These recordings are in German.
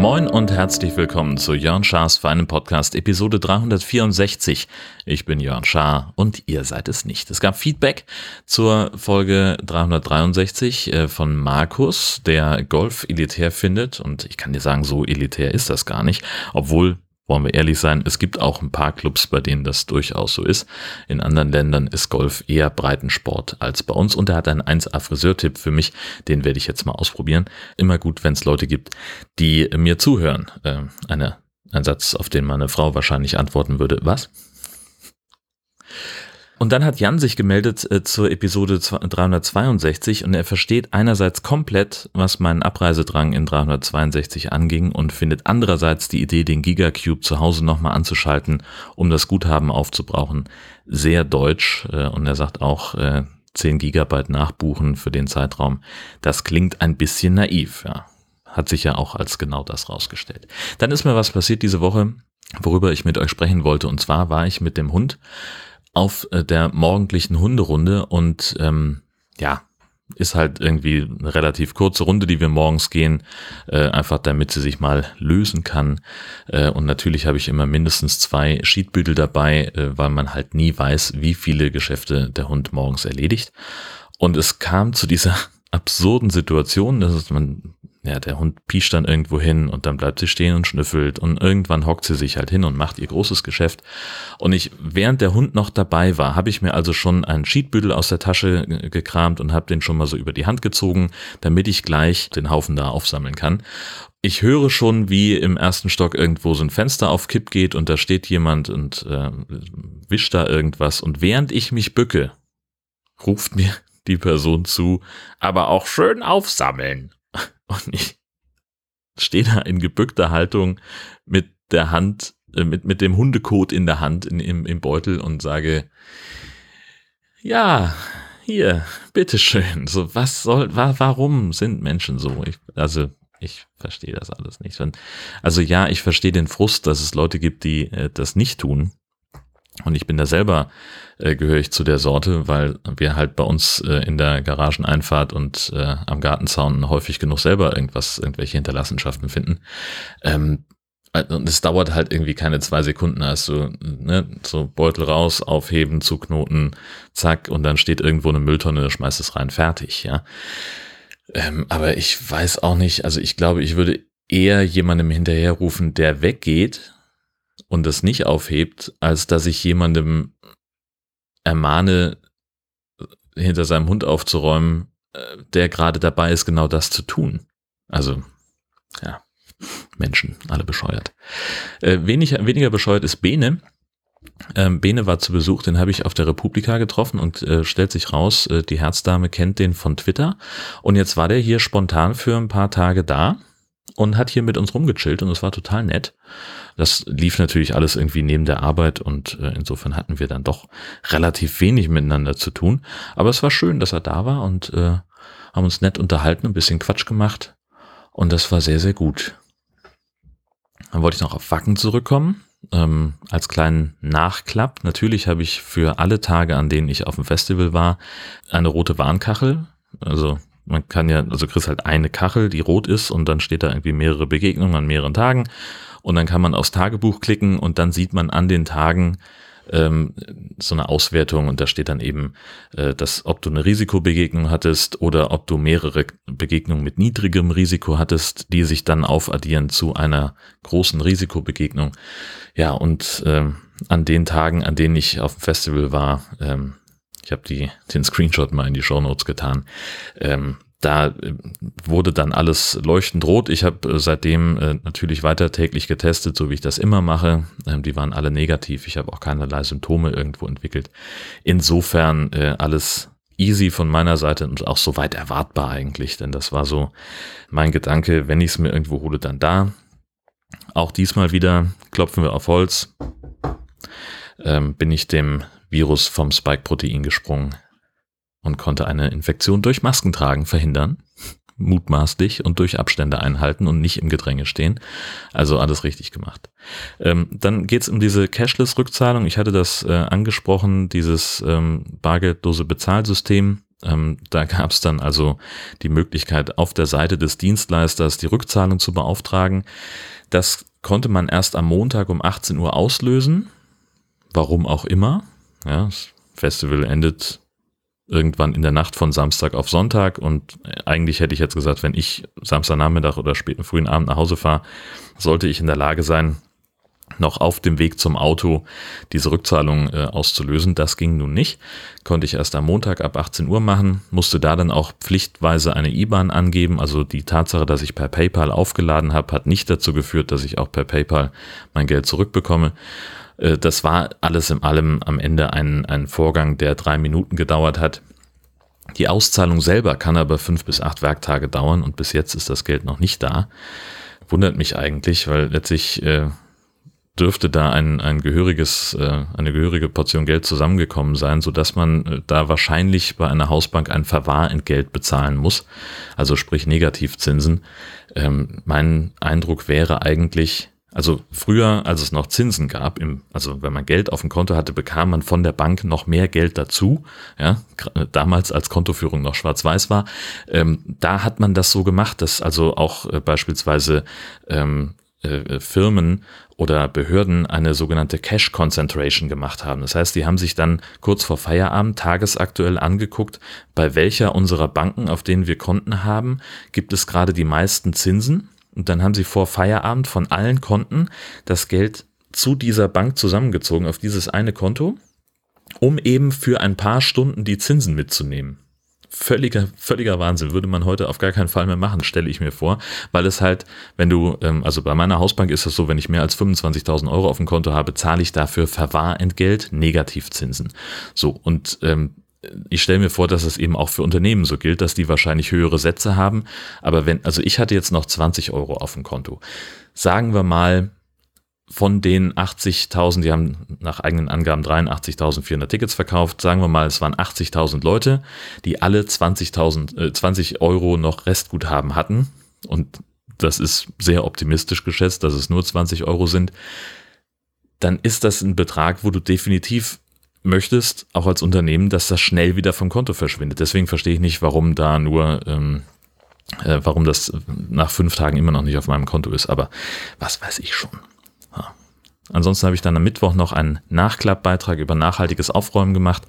Moin und herzlich willkommen zu Jörn Schars feinem Podcast Episode 364. Ich bin Jörn Schaar und ihr seid es nicht. Es gab Feedback zur Folge 363 äh, von Markus, der Golf elitär findet und ich kann dir sagen, so elitär ist das gar nicht, obwohl wollen wir ehrlich sein, es gibt auch ein paar Clubs, bei denen das durchaus so ist. In anderen Ländern ist Golf eher Breitensport als bei uns und er hat einen 1A-Friseurtipp für mich, den werde ich jetzt mal ausprobieren. Immer gut, wenn es Leute gibt, die mir zuhören. Äh, eine, ein Satz, auf den meine Frau wahrscheinlich antworten würde, was? Und dann hat Jan sich gemeldet äh, zur Episode 362 und er versteht einerseits komplett, was meinen Abreisedrang in 362 anging und findet andererseits die Idee, den Gigacube zu Hause nochmal anzuschalten, um das Guthaben aufzubrauchen, sehr deutsch. Äh, und er sagt auch, äh, 10 Gigabyte nachbuchen für den Zeitraum. Das klingt ein bisschen naiv, ja. Hat sich ja auch als genau das rausgestellt. Dann ist mir was passiert diese Woche, worüber ich mit euch sprechen wollte. Und zwar war ich mit dem Hund auf äh, der morgendlichen Hunderunde und ähm, ja, ist halt irgendwie eine relativ kurze Runde, die wir morgens gehen, äh, einfach damit sie sich mal lösen kann. Äh, und natürlich habe ich immer mindestens zwei Sheetbügel dabei, äh, weil man halt nie weiß, wie viele Geschäfte der Hund morgens erledigt. Und es kam zu dieser absurden Situation, dass man ja, der Hund piescht dann irgendwo hin und dann bleibt sie stehen und schnüffelt und irgendwann hockt sie sich halt hin und macht ihr großes Geschäft. Und ich, während der Hund noch dabei war, habe ich mir also schon einen Cheatbüttel aus der Tasche gekramt und habe den schon mal so über die Hand gezogen, damit ich gleich den Haufen da aufsammeln kann. Ich höre schon, wie im ersten Stock irgendwo so ein Fenster auf Kipp geht und da steht jemand und äh, wischt da irgendwas. Und während ich mich bücke, ruft mir die Person zu, aber auch schön aufsammeln. Und ich stehe da in gebückter Haltung mit der Hand, äh, mit, mit dem Hundekot in der Hand in, im, im Beutel und sage, ja, hier, bitteschön. So, was soll, wa, warum sind Menschen so? Ich, also, ich verstehe das alles nicht. Also ja, ich verstehe den Frust, dass es Leute gibt, die äh, das nicht tun. Und ich bin da selber, äh, gehöre ich zu der Sorte, weil wir halt bei uns äh, in der Garageneinfahrt und äh, am Gartenzaun häufig genug selber irgendwas, irgendwelche Hinterlassenschaften finden. Ähm, und es dauert halt irgendwie keine zwei Sekunden, also ne, so Beutel raus, aufheben, zuknoten, zack, und dann steht irgendwo eine Mülltonne, schmeißt es rein, fertig, ja. Ähm, aber ich weiß auch nicht, also ich glaube, ich würde eher jemandem hinterherrufen, der weggeht und das nicht aufhebt, als dass ich jemandem ermahne, hinter seinem Hund aufzuräumen, äh, der gerade dabei ist, genau das zu tun. Also, ja, Menschen, alle bescheuert. Äh, wenig, weniger bescheuert ist Bene. Ähm, Bene war zu Besuch, den habe ich auf der Republika getroffen und äh, stellt sich raus, äh, die Herzdame kennt den von Twitter. Und jetzt war der hier spontan für ein paar Tage da und hat hier mit uns rumgechillt und es war total nett. Das lief natürlich alles irgendwie neben der Arbeit und äh, insofern hatten wir dann doch relativ wenig miteinander zu tun. Aber es war schön, dass er da war und äh, haben uns nett unterhalten, ein bisschen Quatsch gemacht und das war sehr, sehr gut. Dann wollte ich noch auf Wacken zurückkommen. Ähm, als kleinen Nachklapp. Natürlich habe ich für alle Tage, an denen ich auf dem Festival war, eine rote Warnkachel. Also man kann ja, also kriegst halt eine Kachel, die rot ist und dann steht da irgendwie mehrere Begegnungen an mehreren Tagen und dann kann man aufs Tagebuch klicken und dann sieht man an den Tagen ähm, so eine Auswertung und da steht dann eben, äh, dass ob du eine Risikobegegnung hattest oder ob du mehrere Begegnungen mit niedrigem Risiko hattest, die sich dann aufaddieren zu einer großen Risikobegegnung. Ja, und ähm, an den Tagen, an denen ich auf dem Festival war, ähm, ich habe die den Screenshot mal in die Show Notes getan. Ähm, da äh, wurde dann alles leuchtend rot. Ich habe äh, seitdem äh, natürlich weiter täglich getestet, so wie ich das immer mache. Ähm, die waren alle negativ. Ich habe auch keinerlei Symptome irgendwo entwickelt. Insofern alles easy von meiner Seite und auch soweit erwartbar eigentlich, denn das war so mein Gedanke, wenn ich es mir irgendwo hole, dann da. Auch diesmal wieder klopfen wir auf Holz. Ähm, bin ich dem Virus vom Spike-Protein gesprungen und konnte eine Infektion durch Maskentragen verhindern, mutmaßlich und durch Abstände einhalten und nicht im Gedränge stehen. Also alles richtig gemacht. Ähm, dann geht's um diese Cashless-Rückzahlung. Ich hatte das äh, angesprochen, dieses ähm, bargeldlose Bezahlsystem. Ähm, da gab's dann also die Möglichkeit, auf der Seite des Dienstleisters die Rückzahlung zu beauftragen. Das konnte man erst am Montag um 18 Uhr auslösen. Warum auch immer. Ja, das Festival endet irgendwann in der Nacht von Samstag auf Sonntag und eigentlich hätte ich jetzt gesagt, wenn ich Samstagnachmittag oder späten frühen Abend nach Hause fahre, sollte ich in der Lage sein, noch auf dem Weg zum Auto diese Rückzahlung äh, auszulösen. Das ging nun nicht. Konnte ich erst am Montag ab 18 Uhr machen, musste da dann auch pflichtweise eine IBAN angeben. Also die Tatsache, dass ich per PayPal aufgeladen habe, hat nicht dazu geführt, dass ich auch per PayPal mein Geld zurückbekomme. Äh, das war alles in allem am Ende ein, ein Vorgang, der drei Minuten gedauert hat. Die Auszahlung selber kann aber fünf bis acht Werktage dauern und bis jetzt ist das Geld noch nicht da. Wundert mich eigentlich, weil letztlich äh, dürfte da ein, ein gehöriges, äh, eine gehörige Portion Geld zusammengekommen sein, so dass man äh, da wahrscheinlich bei einer Hausbank ein Verwahrentgelt bezahlen muss, also sprich Negativzinsen. Ähm, mein Eindruck wäre eigentlich, also früher, als es noch Zinsen gab, im, also wenn man Geld auf dem Konto hatte, bekam man von der Bank noch mehr Geld dazu. Ja, damals als Kontoführung noch schwarz-weiß war, ähm, da hat man das so gemacht, dass also auch äh, beispielsweise ähm, äh, Firmen oder Behörden eine sogenannte Cash Concentration gemacht haben. Das heißt, die haben sich dann kurz vor Feierabend tagesaktuell angeguckt, bei welcher unserer Banken, auf denen wir Konten haben, gibt es gerade die meisten Zinsen und dann haben sie vor Feierabend von allen Konten das Geld zu dieser Bank zusammengezogen auf dieses eine Konto, um eben für ein paar Stunden die Zinsen mitzunehmen. Völliger, völliger Wahnsinn, würde man heute auf gar keinen Fall mehr machen, stelle ich mir vor, weil es halt, wenn du, ähm, also bei meiner Hausbank ist es so, wenn ich mehr als 25.000 Euro auf dem Konto habe, zahle ich dafür Verwahrentgelt, Negativzinsen. So, und ähm, ich stelle mir vor, dass es eben auch für Unternehmen so gilt, dass die wahrscheinlich höhere Sätze haben. Aber wenn, also ich hatte jetzt noch 20 Euro auf dem Konto. Sagen wir mal, von den 80.000, die haben nach eigenen Angaben 83.400 Tickets verkauft, sagen wir mal, es waren 80.000 Leute, die alle 20.000, äh, 20 Euro noch Restguthaben hatten. Und das ist sehr optimistisch geschätzt, dass es nur 20 Euro sind. Dann ist das ein Betrag, wo du definitiv möchtest, auch als Unternehmen, dass das schnell wieder vom Konto verschwindet. Deswegen verstehe ich nicht, warum da nur, ähm, äh, warum das nach fünf Tagen immer noch nicht auf meinem Konto ist. Aber was weiß ich schon. Ja. Ansonsten habe ich dann am Mittwoch noch einen Nachklappbeitrag über nachhaltiges Aufräumen gemacht.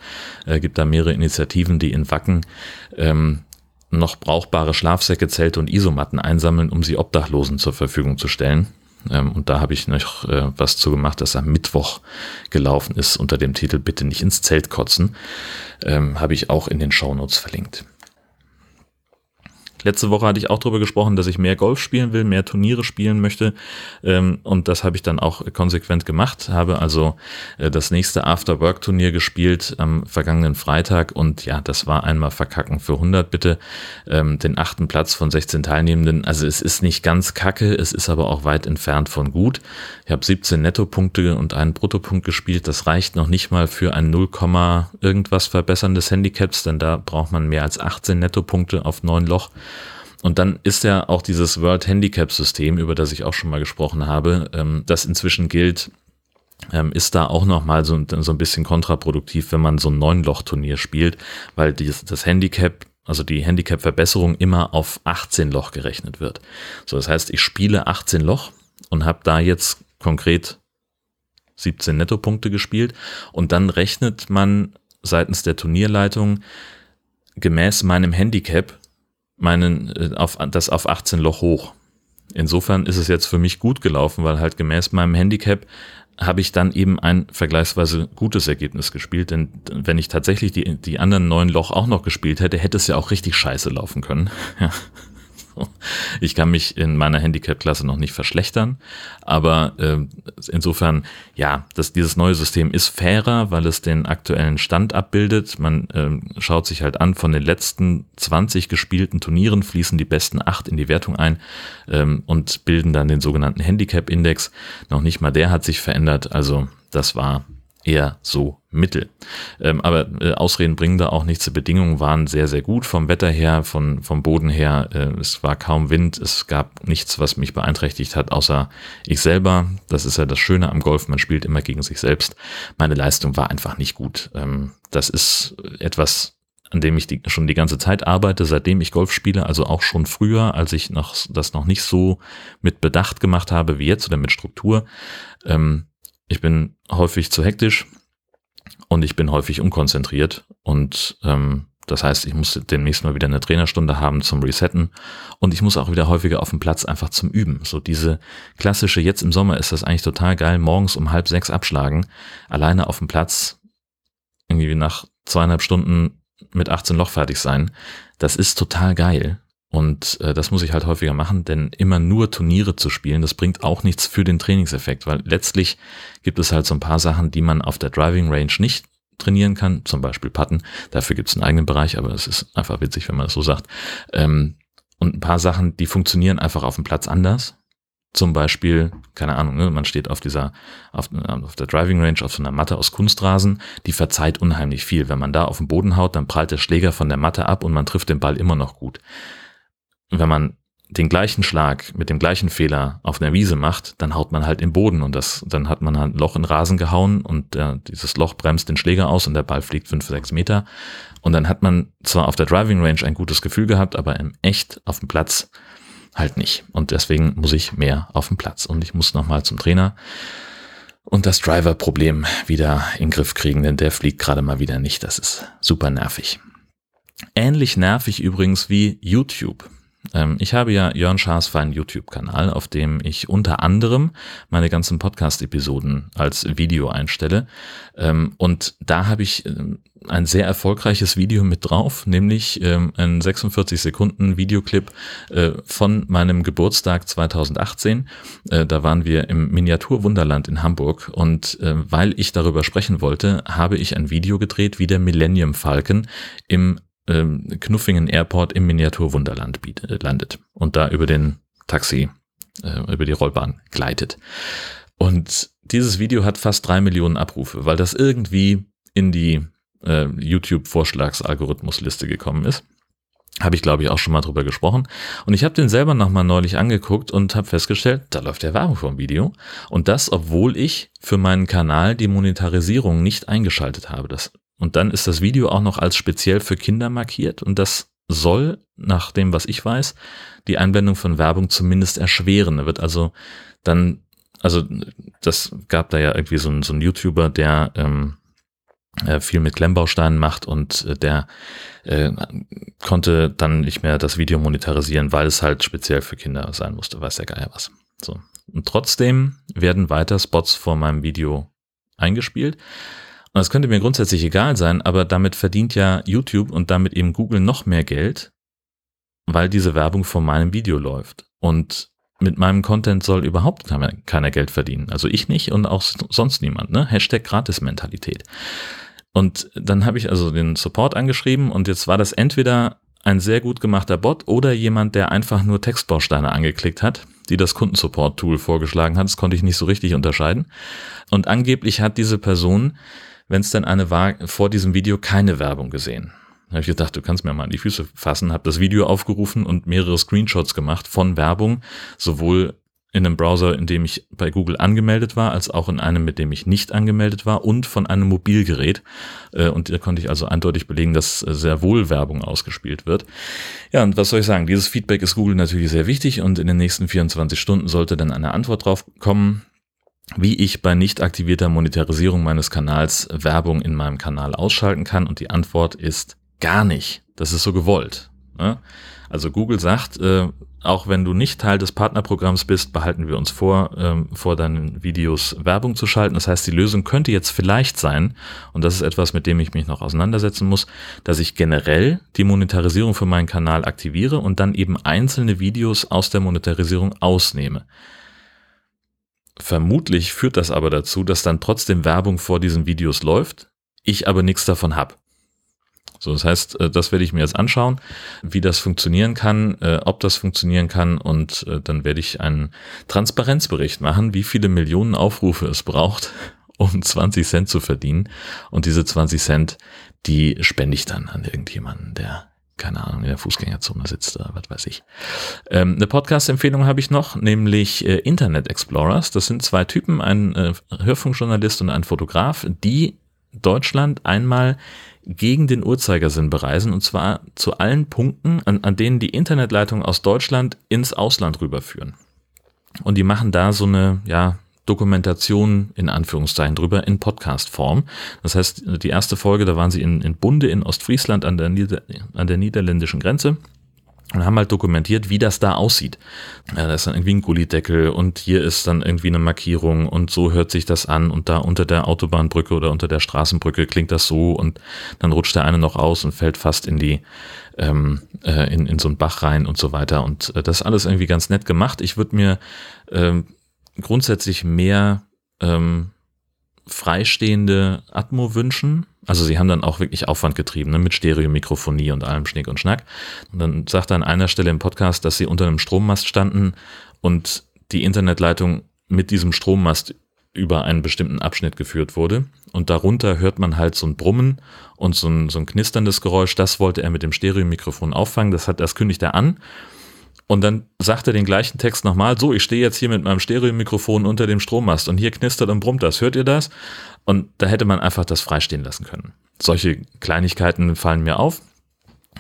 Äh, gibt da mehrere Initiativen, die in Wacken ähm, noch brauchbare Schlafsäcke, Zelte und Isomatten einsammeln, um sie Obdachlosen zur Verfügung zu stellen. Ähm, und da habe ich noch äh, was zu gemacht, das am Mittwoch gelaufen ist unter dem Titel Bitte nicht ins Zelt kotzen. Ähm, habe ich auch in den Shownotes verlinkt. Letzte Woche hatte ich auch darüber gesprochen, dass ich mehr Golf spielen will, mehr Turniere spielen möchte. Ähm, und das habe ich dann auch konsequent gemacht. Habe also äh, das nächste After-Work-Turnier gespielt am vergangenen Freitag. Und ja, das war einmal verkacken für 100 bitte. Ähm, den achten Platz von 16 Teilnehmenden. Also es ist nicht ganz kacke, es ist aber auch weit entfernt von gut. Ich habe 17 Nettopunkte und einen Bruttopunkt gespielt. Das reicht noch nicht mal für ein 0, irgendwas verbesserndes Handicaps, denn da braucht man mehr als 18 Nettopunkte auf neun Loch. Und dann ist ja auch dieses World Handicap System, über das ich auch schon mal gesprochen habe, ähm, das inzwischen gilt, ähm, ist da auch nochmal so, so ein bisschen kontraproduktiv, wenn man so ein Neun-Loch-Turnier spielt, weil dieses, das Handicap, also die Handicap-Verbesserung immer auf 18 Loch gerechnet wird. So, das heißt, ich spiele 18 Loch und habe da jetzt konkret 17 Nettopunkte gespielt und dann rechnet man seitens der Turnierleitung gemäß meinem Handicap meinen, äh, auf, das auf 18 Loch hoch. Insofern ist es jetzt für mich gut gelaufen, weil halt gemäß meinem Handicap habe ich dann eben ein vergleichsweise gutes Ergebnis gespielt. Denn wenn ich tatsächlich die, die anderen neun Loch auch noch gespielt hätte, hätte es ja auch richtig scheiße laufen können. Ich kann mich in meiner Handicap-Klasse noch nicht verschlechtern, aber äh, insofern, ja, das, dieses neue System ist fairer, weil es den aktuellen Stand abbildet. Man äh, schaut sich halt an, von den letzten 20 gespielten Turnieren fließen die besten acht in die Wertung ein ähm, und bilden dann den sogenannten Handicap-Index. Noch nicht mal der hat sich verändert, also das war eher so mittel. Ähm, aber äh, Ausreden bringen da auch nichts. Die Bedingungen waren sehr, sehr gut vom Wetter her, von, vom Boden her. Äh, es war kaum Wind, es gab nichts, was mich beeinträchtigt hat, außer ich selber. Das ist ja das Schöne am Golf, man spielt immer gegen sich selbst. Meine Leistung war einfach nicht gut. Ähm, das ist etwas, an dem ich die, schon die ganze Zeit arbeite, seitdem ich Golf spiele, also auch schon früher, als ich noch, das noch nicht so mit Bedacht gemacht habe wie jetzt oder mit Struktur. Ähm, ich bin häufig zu hektisch und ich bin häufig unkonzentriert und ähm, das heißt, ich muss demnächst mal wieder eine Trainerstunde haben zum Resetten und ich muss auch wieder häufiger auf dem Platz einfach zum Üben. So diese klassische, jetzt im Sommer ist das eigentlich total geil, morgens um halb sechs abschlagen, alleine auf dem Platz, irgendwie nach zweieinhalb Stunden mit 18 Loch fertig sein. Das ist total geil. Und äh, das muss ich halt häufiger machen, denn immer nur Turniere zu spielen, das bringt auch nichts für den Trainingseffekt, weil letztlich gibt es halt so ein paar Sachen, die man auf der Driving Range nicht trainieren kann, zum Beispiel Putten. Dafür gibt es einen eigenen Bereich, aber es ist einfach witzig, wenn man das so sagt. Ähm, und ein paar Sachen, die funktionieren einfach auf dem Platz anders. Zum Beispiel, keine Ahnung, ne, man steht auf dieser, auf, auf der Driving Range auf so einer Matte aus Kunstrasen, die verzeiht unheimlich viel. Wenn man da auf den Boden haut, dann prallt der Schläger von der Matte ab und man trifft den Ball immer noch gut wenn man den gleichen Schlag mit dem gleichen Fehler auf einer Wiese macht, dann haut man halt im Boden und das, dann hat man halt ein Loch in Rasen gehauen und äh, dieses Loch bremst den Schläger aus und der Ball fliegt fünf, sechs Meter. Und dann hat man zwar auf der Driving Range ein gutes Gefühl gehabt, aber im echt auf dem Platz halt nicht. Und deswegen muss ich mehr auf dem Platz. Und ich muss nochmal zum Trainer und das Driver-Problem wieder in den Griff kriegen, denn der fliegt gerade mal wieder nicht. Das ist super nervig. Ähnlich nervig übrigens wie YouTube. Ähm, ich habe ja Jörn Schaas für einen YouTube-Kanal, auf dem ich unter anderem meine ganzen Podcast-Episoden als Video einstelle. Ähm, und da habe ich ähm, ein sehr erfolgreiches Video mit drauf, nämlich ein 46 Sekunden Videoclip äh, von meinem Geburtstag 2018. Äh, da waren wir im Miniaturwunderland in Hamburg und äh, weil ich darüber sprechen wollte, habe ich ein Video gedreht, wie der Millennium Falcon im ähm, Knuffingen Airport im Miniaturwunderland äh, landet und da über den Taxi, äh, über die Rollbahn gleitet. Und dieses Video hat fast drei Millionen Abrufe, weil das irgendwie in die äh, YouTube-Vorschlagsalgorithmusliste gekommen ist. Habe ich, glaube ich, auch schon mal drüber gesprochen. Und ich habe den selber nochmal neulich angeguckt und habe festgestellt, da läuft der Werbung vom Video. Und das, obwohl ich für meinen Kanal die Monetarisierung nicht eingeschaltet habe. Das und dann ist das Video auch noch als speziell für Kinder markiert und das soll, nach dem, was ich weiß, die Einblendung von Werbung zumindest erschweren. Da wird also dann, also das gab da ja irgendwie so ein, so ein YouTuber, der ähm, äh, viel mit Klemmbausteinen macht und äh, der äh, konnte dann nicht mehr das Video monetarisieren, weil es halt speziell für Kinder sein musste, weiß der Geier was. So. Und trotzdem werden weiter Spots vor meinem Video eingespielt. Und das könnte mir grundsätzlich egal sein, aber damit verdient ja YouTube und damit eben Google noch mehr Geld, weil diese Werbung vor meinem Video läuft. Und mit meinem Content soll überhaupt keiner Geld verdienen. Also ich nicht und auch sonst niemand. Ne? Hashtag Gratis-Mentalität. Und dann habe ich also den Support angeschrieben und jetzt war das entweder ein sehr gut gemachter Bot oder jemand, der einfach nur Textbausteine angeklickt hat, die das Kundensupport-Tool vorgeschlagen hat. Das konnte ich nicht so richtig unterscheiden. Und angeblich hat diese Person wenn es denn eine war, vor diesem Video keine Werbung gesehen. Da habe ich gedacht, du kannst mir mal an die Füße fassen, habe das Video aufgerufen und mehrere Screenshots gemacht von Werbung, sowohl in einem Browser, in dem ich bei Google angemeldet war, als auch in einem, mit dem ich nicht angemeldet war und von einem Mobilgerät. Äh, und da konnte ich also eindeutig belegen, dass sehr wohl Werbung ausgespielt wird. Ja, und was soll ich sagen? Dieses Feedback ist Google natürlich sehr wichtig und in den nächsten 24 Stunden sollte dann eine Antwort drauf kommen wie ich bei nicht aktivierter Monetarisierung meines Kanals Werbung in meinem Kanal ausschalten kann. Und die Antwort ist gar nicht. Das ist so gewollt. Ne? Also Google sagt, äh, auch wenn du nicht Teil des Partnerprogramms bist, behalten wir uns vor, ähm, vor deinen Videos Werbung zu schalten. Das heißt, die Lösung könnte jetzt vielleicht sein, und das ist etwas, mit dem ich mich noch auseinandersetzen muss, dass ich generell die Monetarisierung für meinen Kanal aktiviere und dann eben einzelne Videos aus der Monetarisierung ausnehme. Vermutlich führt das aber dazu, dass dann trotzdem Werbung vor diesen Videos läuft, ich aber nichts davon habe. So, das heißt, äh, das werde ich mir jetzt anschauen, wie das funktionieren kann, äh, ob das funktionieren kann und äh, dann werde ich einen Transparenzbericht machen, wie viele Millionen Aufrufe es braucht, um 20 Cent zu verdienen. Und diese 20 Cent, die spende ich dann an irgendjemanden, der keine Ahnung, in der Fußgängerzone sitzt oder was weiß ich. Ähm, eine Podcast-Empfehlung habe ich noch, nämlich äh, Internet Explorers. Das sind zwei Typen, ein äh, Hörfunkjournalist und ein Fotograf, die Deutschland einmal gegen den Uhrzeigersinn bereisen und zwar zu allen Punkten, an, an denen die Internetleitungen aus Deutschland ins Ausland rüberführen. Und die machen da so eine, ja, Dokumentation in Anführungszeichen drüber in Podcast-Form. Das heißt, die erste Folge, da waren sie in, in Bunde in Ostfriesland an der, Nieder an der niederländischen Grenze und haben halt dokumentiert, wie das da aussieht. Ja, da ist dann irgendwie ein Gullideckel und hier ist dann irgendwie eine Markierung und so hört sich das an und da unter der Autobahnbrücke oder unter der Straßenbrücke klingt das so und dann rutscht der eine noch aus und fällt fast in die ähm, äh, in, in so einen Bach rein und so weiter und äh, das alles irgendwie ganz nett gemacht. Ich würde mir ähm, grundsätzlich mehr ähm, freistehende Atmo wünschen. Also sie haben dann auch wirklich Aufwand getrieben, ne, mit Stereomikrofonie und allem Schnick und Schnack. Und dann sagt er an einer Stelle im Podcast, dass sie unter einem Strommast standen und die Internetleitung mit diesem Strommast über einen bestimmten Abschnitt geführt wurde. Und darunter hört man halt so ein Brummen und so ein, so ein knisterndes Geräusch. Das wollte er mit dem Stereomikrofon auffangen. Das hat, das kündigt er an. Und dann sagt er den gleichen Text nochmal, so, ich stehe jetzt hier mit meinem Stereomikrofon unter dem Strommast und hier knistert und brummt das, hört ihr das? Und da hätte man einfach das freistehen lassen können. Solche Kleinigkeiten fallen mir auf.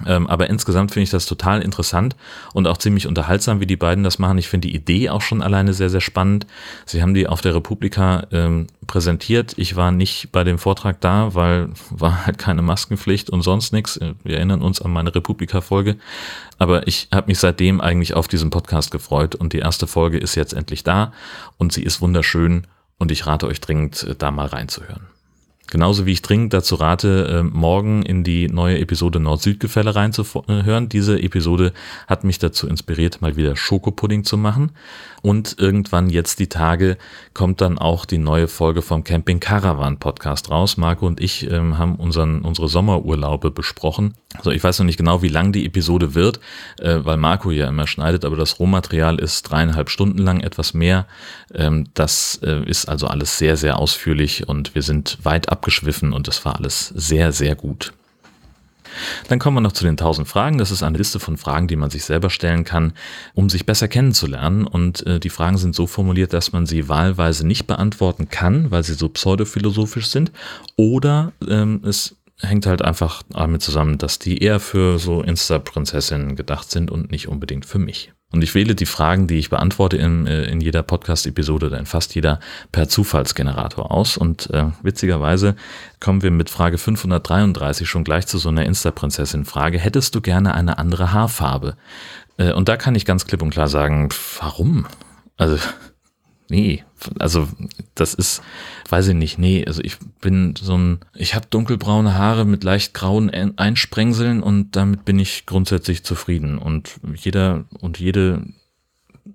Ähm, aber insgesamt finde ich das total interessant und auch ziemlich unterhaltsam, wie die beiden das machen. Ich finde die Idee auch schon alleine sehr, sehr spannend. Sie haben die auf der Republika ähm, präsentiert. Ich war nicht bei dem Vortrag da, weil war halt keine Maskenpflicht und sonst nichts. Wir erinnern uns an meine Republika-Folge. Aber ich habe mich seitdem eigentlich auf diesen Podcast gefreut und die erste Folge ist jetzt endlich da und sie ist wunderschön und ich rate euch dringend, äh, da mal reinzuhören. Genauso wie ich dringend dazu rate, äh, morgen in die neue Episode Nord-Süd-Gefälle reinzuhören. Diese Episode hat mich dazu inspiriert, mal wieder Schokopudding zu machen. Und irgendwann jetzt die Tage kommt dann auch die neue Folge vom Camping Caravan Podcast raus. Marco und ich ähm, haben unseren, unsere Sommerurlaube besprochen. Also ich weiß noch nicht genau, wie lang die Episode wird, äh, weil Marco ja immer schneidet, aber das Rohmaterial ist dreieinhalb Stunden lang, etwas mehr. Ähm, das äh, ist also alles sehr, sehr ausführlich und wir sind weit abgeschwiffen und es war alles sehr, sehr gut. Dann kommen wir noch zu den 1000 Fragen. Das ist eine Liste von Fragen, die man sich selber stellen kann, um sich besser kennenzulernen. Und äh, die Fragen sind so formuliert, dass man sie wahlweise nicht beantworten kann, weil sie so pseudophilosophisch sind. Oder ähm, es hängt halt einfach damit zusammen, dass die eher für so Insta-Prinzessinnen gedacht sind und nicht unbedingt für mich. Und ich wähle die Fragen, die ich beantworte in, äh, in jeder Podcast-Episode oder in fast jeder per Zufallsgenerator aus. Und äh, witzigerweise kommen wir mit Frage 533 schon gleich zu so einer Insta-Prinzessin-Frage. Hättest du gerne eine andere Haarfarbe? Äh, und da kann ich ganz klipp und klar sagen, warum? Also nee, also das ist, weiß ich nicht, nee, also ich bin so ein, ich habe dunkelbraune Haare mit leicht grauen Einsprengseln und damit bin ich grundsätzlich zufrieden. Und jeder und jede,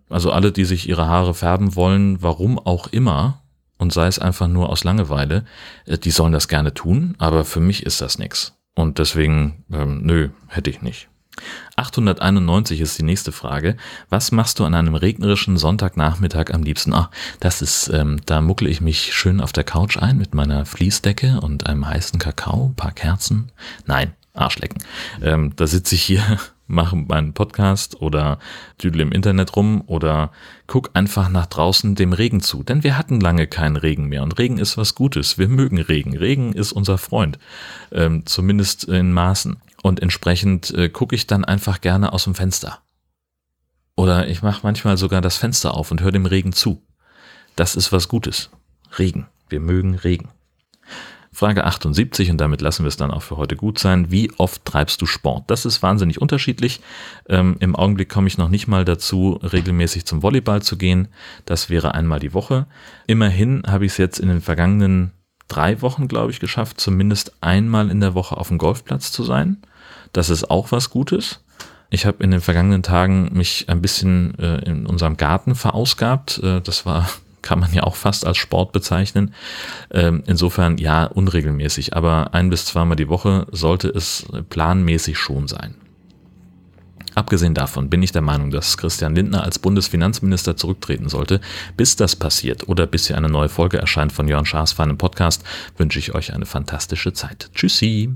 also alle, die sich ihre Haare färben wollen, warum auch immer, und sei es einfach nur aus Langeweile, äh, die sollen das gerne tun, aber für mich ist das nichts. Und deswegen, ähm, nö, hätte ich nicht. 891 ist die nächste Frage. Was machst du an einem regnerischen Sonntagnachmittag am liebsten? Ah, das ist, ähm, da muckle ich mich schön auf der Couch ein mit meiner Fließdecke und einem heißen Kakao, paar Kerzen. Nein, Arschlecken. Ähm, da sitze ich hier, mache meinen Podcast oder düdel im Internet rum oder guck einfach nach draußen dem Regen zu. Denn wir hatten lange keinen Regen mehr und Regen ist was Gutes. Wir mögen Regen. Regen ist unser Freund. Ähm, zumindest in Maßen. Und entsprechend äh, gucke ich dann einfach gerne aus dem Fenster. Oder ich mache manchmal sogar das Fenster auf und höre dem Regen zu. Das ist was Gutes. Regen. Wir mögen Regen. Frage 78, und damit lassen wir es dann auch für heute gut sein. Wie oft treibst du Sport? Das ist wahnsinnig unterschiedlich. Ähm, Im Augenblick komme ich noch nicht mal dazu, regelmäßig zum Volleyball zu gehen. Das wäre einmal die Woche. Immerhin habe ich es jetzt in den vergangenen drei Wochen, glaube ich, geschafft, zumindest einmal in der Woche auf dem Golfplatz zu sein. Das ist auch was Gutes. Ich habe in den vergangenen Tagen mich ein bisschen äh, in unserem Garten verausgabt. Äh, das war, kann man ja auch fast als Sport bezeichnen. Ähm, insofern ja, unregelmäßig, aber ein bis zweimal die Woche sollte es planmäßig schon sein. Abgesehen davon bin ich der Meinung, dass Christian Lindner als Bundesfinanzminister zurücktreten sollte. Bis das passiert oder bis hier eine neue Folge erscheint von Jörn Schaas feinem Podcast, wünsche ich euch eine fantastische Zeit. Tschüssi!